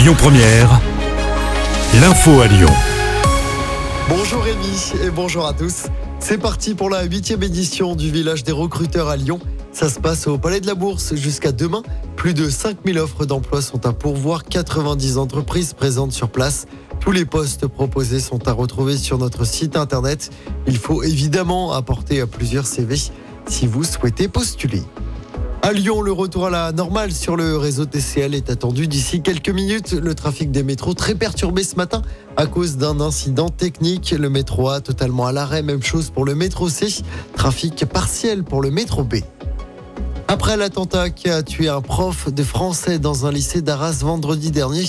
Lyon Première, l'info à Lyon. Bonjour Rémi et bonjour à tous. C'est parti pour la huitième édition du village des recruteurs à Lyon. Ça se passe au Palais de la Bourse jusqu'à demain. Plus de 5000 offres d'emploi sont à pourvoir, 90 entreprises présentes sur place. Tous les postes proposés sont à retrouver sur notre site internet. Il faut évidemment apporter plusieurs CV si vous souhaitez postuler. À Lyon, le retour à la normale sur le réseau TCL est attendu d'ici quelques minutes. Le trafic des métros très perturbé ce matin à cause d'un incident technique. Le métro A totalement à l'arrêt, même chose pour le métro C. Trafic partiel pour le métro B. Après l'attentat qui a tué un prof de français dans un lycée d'Arras vendredi dernier,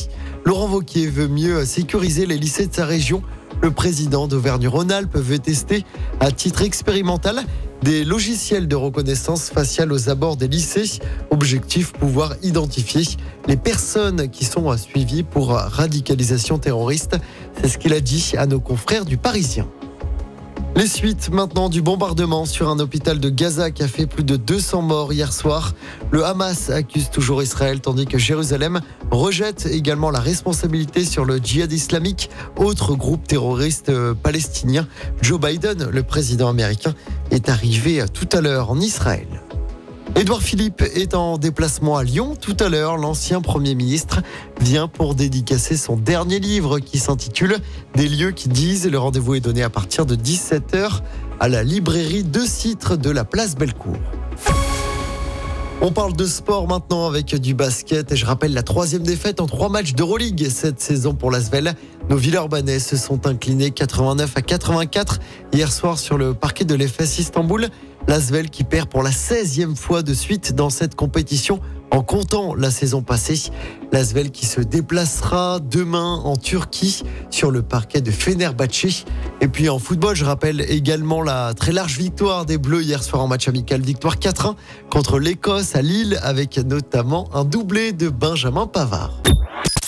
Laurent Vauquier veut mieux sécuriser les lycées de sa région. Le président d'Auvergne-Rhône-Alpes veut tester à titre expérimental des logiciels de reconnaissance faciale aux abords des lycées. Objectif pouvoir identifier les personnes qui sont suivies pour radicalisation terroriste. C'est ce qu'il a dit à nos confrères du Parisien. Les suites maintenant du bombardement sur un hôpital de Gaza qui a fait plus de 200 morts hier soir. Le Hamas accuse toujours Israël tandis que Jérusalem rejette également la responsabilité sur le djihad islamique, autre groupe terroriste euh, palestinien. Joe Biden, le président américain, est arrivé tout à l'heure en Israël. Édouard Philippe est en déplacement à Lyon. Tout à l'heure, l'ancien Premier ministre vient pour dédicacer son dernier livre qui s'intitule Des lieux qui disent. Le rendez-vous est donné à partir de 17h à la librairie de Citre de la place Bellecour. On parle de sport maintenant avec du basket et je rappelle la troisième défaite en trois matchs d'Euroleague cette saison pour l'Asvel. Nos Villeurbanais se sont inclinés 89 à 84 hier soir sur le parquet de l'EFS Istanbul. L'Asvel qui perd pour la 16e fois de suite dans cette compétition en comptant la saison passée. L'Asvel qui se déplacera demain en Turquie sur le parquet de Fenerbahçe. Et puis en football, je rappelle également la très large victoire des Bleus hier soir en match amical. Victoire 4-1 contre l'Écosse à Lille avec notamment un doublé de Benjamin Pavard.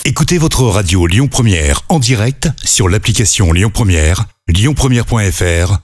Écoutez votre radio Lyon Première en direct sur l'application Lyon Première, lyonpremière.fr